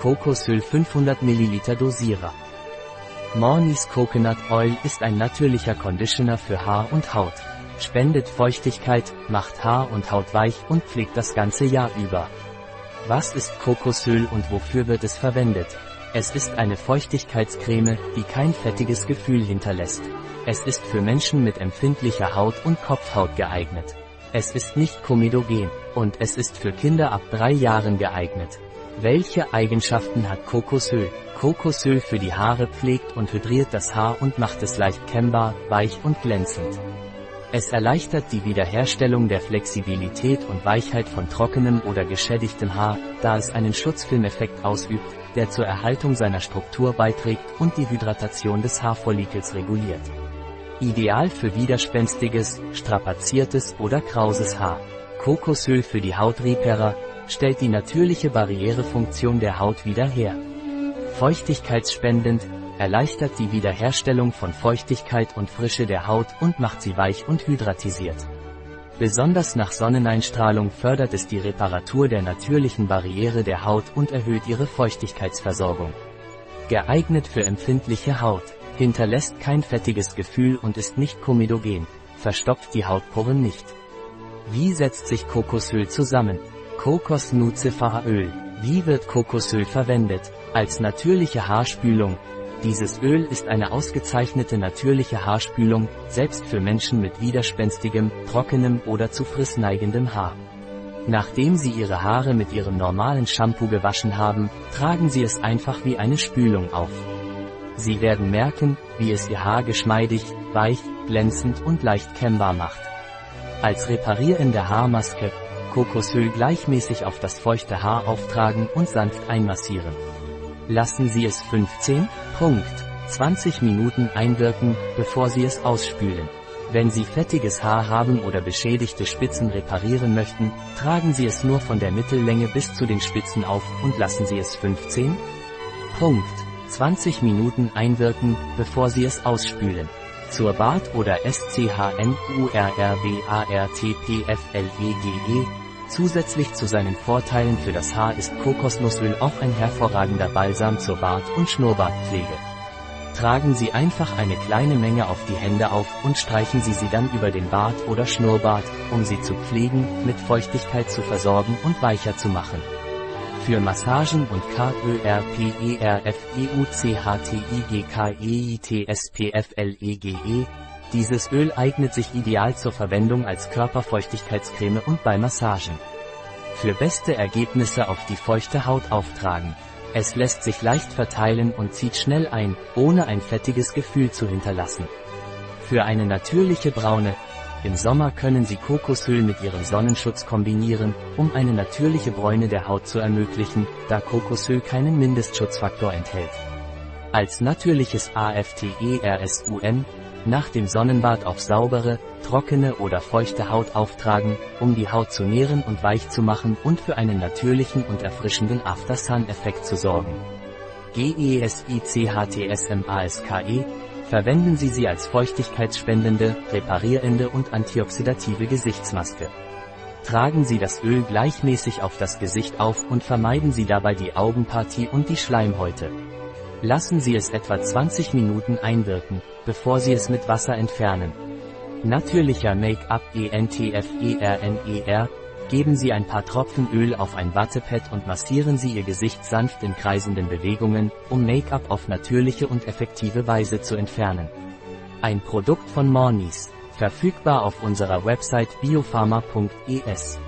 Kokosöl 500 ml Dosierer. Mornings Coconut Oil ist ein natürlicher Conditioner für Haar und Haut. Spendet Feuchtigkeit, macht Haar und Haut weich und pflegt das ganze Jahr über. Was ist Kokosöl und wofür wird es verwendet? Es ist eine Feuchtigkeitscreme, die kein fettiges Gefühl hinterlässt. Es ist für Menschen mit empfindlicher Haut und Kopfhaut geeignet. Es ist nicht komedogen und es ist für Kinder ab drei Jahren geeignet. Welche Eigenschaften hat Kokosöl? Kokosöl für die Haare pflegt und hydriert das Haar und macht es leicht kennbar, weich und glänzend. Es erleichtert die Wiederherstellung der Flexibilität und Weichheit von trockenem oder geschädigtem Haar, da es einen Schutzfilmeffekt ausübt, der zur Erhaltung seiner Struktur beiträgt und die Hydratation des Haarfollikels reguliert. Ideal für widerspenstiges, strapaziertes oder krauses Haar. Kokosöl für die Hautrepairer, stellt die natürliche Barrierefunktion der Haut wieder her. Feuchtigkeitsspendend, erleichtert die Wiederherstellung von Feuchtigkeit und Frische der Haut und macht sie weich und hydratisiert. Besonders nach Sonneneinstrahlung fördert es die Reparatur der natürlichen Barriere der Haut und erhöht ihre Feuchtigkeitsversorgung. Geeignet für empfindliche Haut, hinterlässt kein fettiges Gefühl und ist nicht komedogen, verstopft die Hautporen nicht. Wie setzt sich Kokosöl zusammen? Kokosnuzefahröl. Wie wird Kokosöl verwendet? Als natürliche Haarspülung. Dieses Öl ist eine ausgezeichnete natürliche Haarspülung, selbst für Menschen mit widerspenstigem, trockenem oder zu frissneigendem Haar. Nachdem Sie Ihre Haare mit Ihrem normalen Shampoo gewaschen haben, tragen Sie es einfach wie eine Spülung auf. Sie werden merken, wie es Ihr Haar geschmeidig, weich, glänzend und leicht kennbar macht. Als reparierende Haarmaske Kokosöl gleichmäßig auf das feuchte Haar auftragen und sanft einmassieren. Lassen Sie es 15, Punkt, 20 Minuten einwirken, bevor Sie es ausspülen. Wenn Sie fettiges Haar haben oder beschädigte Spitzen reparieren möchten, tragen Sie es nur von der Mittellänge bis zu den Spitzen auf und lassen Sie es 15, Punkt, 20 Minuten einwirken, bevor Sie es ausspülen. Zur Bart- oder SCHNURRBARTPFLEGE. Zusätzlich zu seinen Vorteilen für das Haar ist Kokosnussöl auch ein hervorragender Balsam zur Bart- und Schnurrbartpflege. Tragen Sie einfach eine kleine Menge auf die Hände auf und streichen Sie sie dann über den Bart oder Schnurrbart, um sie zu pflegen, mit Feuchtigkeit zu versorgen und weicher zu machen. Für Massagen und KÖRPERFEUCHTIGKEITSPFLEGE. Dieses Öl eignet sich ideal zur Verwendung als Körperfeuchtigkeitscreme und bei Massagen. Für beste Ergebnisse auf die feuchte Haut auftragen. Es lässt sich leicht verteilen und zieht schnell ein, ohne ein fettiges Gefühl zu hinterlassen. Für eine natürliche braune, im Sommer können Sie Kokosöl mit Ihrem Sonnenschutz kombinieren, um eine natürliche Bräune der Haut zu ermöglichen, da Kokosöl keinen Mindestschutzfaktor enthält. Als natürliches AFTERSUN, nach dem Sonnenbad auf saubere, trockene oder feuchte Haut auftragen, um die Haut zu nähren und weich zu machen und für einen natürlichen und erfrischenden After-Sun-Effekt zu sorgen. GESICHTSMASKE Verwenden Sie sie als feuchtigkeitsspendende, reparierende und antioxidative Gesichtsmaske. Tragen Sie das Öl gleichmäßig auf das Gesicht auf und vermeiden Sie dabei die Augenpartie und die Schleimhäute. Lassen Sie es etwa 20 Minuten einwirken, bevor Sie es mit Wasser entfernen. Natürlicher Make-up ENTFERNER Geben Sie ein paar Tropfen Öl auf ein Wattepad und massieren Sie Ihr Gesicht sanft in kreisenden Bewegungen, um Make-up auf natürliche und effektive Weise zu entfernen. Ein Produkt von Mornis. Verfügbar auf unserer Website biopharma.es.